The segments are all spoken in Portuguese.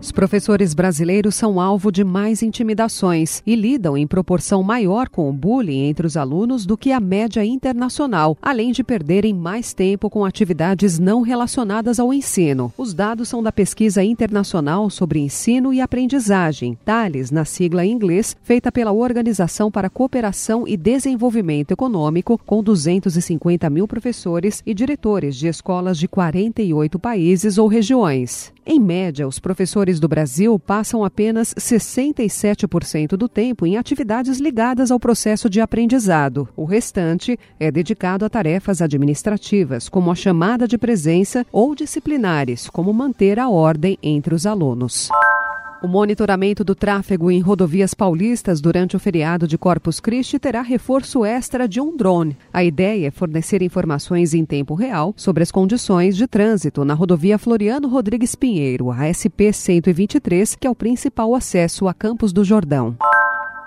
Os professores brasileiros são alvo de mais intimidações e lidam em proporção maior com o bullying entre os alunos do que a média internacional, além de perderem mais tempo com atividades não relacionadas ao ensino. Os dados são da pesquisa internacional sobre ensino e aprendizagem, TALES, na sigla em inglês, feita pela Organização para Cooperação e Desenvolvimento Econômico, com 250 mil professores e diretores de escolas de 48 países ou regiões. Em média, os professores do Brasil passam apenas 67% do tempo em atividades ligadas ao processo de aprendizado. O restante é dedicado a tarefas administrativas, como a chamada de presença, ou disciplinares, como manter a ordem entre os alunos. O monitoramento do tráfego em rodovias paulistas durante o feriado de Corpus Christi terá reforço extra de um drone. A ideia é fornecer informações em tempo real sobre as condições de trânsito na rodovia Floriano Rodrigues Pinheiro, a SP 123, que é o principal acesso a Campos do Jordão.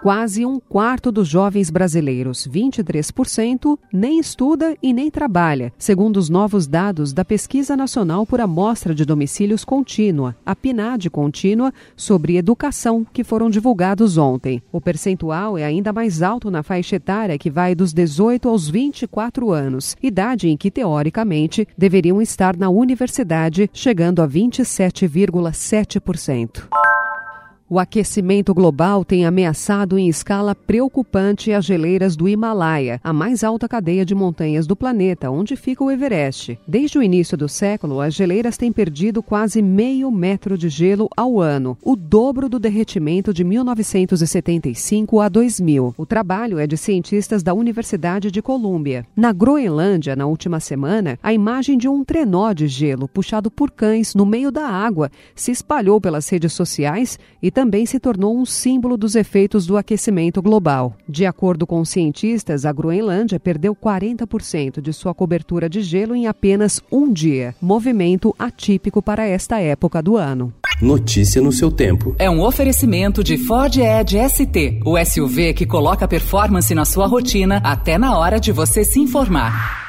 Quase um quarto dos jovens brasileiros, 23%, nem estuda e nem trabalha, segundo os novos dados da Pesquisa Nacional por Amostra de Domicílios Contínua, a PNAD Contínua, sobre educação, que foram divulgados ontem. O percentual é ainda mais alto na faixa etária que vai dos 18 aos 24 anos, idade em que, teoricamente, deveriam estar na universidade, chegando a 27,7%. O aquecimento global tem ameaçado em escala preocupante as geleiras do Himalaia, a mais alta cadeia de montanhas do planeta, onde fica o Everest. Desde o início do século, as geleiras têm perdido quase meio metro de gelo ao ano, o dobro do derretimento de 1975 a 2000. O trabalho é de cientistas da Universidade de Colômbia. Na Groenlândia, na última semana, a imagem de um trenó de gelo puxado por cães no meio da água se espalhou pelas redes sociais e também se tornou um símbolo dos efeitos do aquecimento global. De acordo com cientistas, a Groenlândia perdeu 40% de sua cobertura de gelo em apenas um dia, movimento atípico para esta época do ano. Notícia no seu tempo. É um oferecimento de Ford Edge ST, o SUV que coloca performance na sua rotina até na hora de você se informar.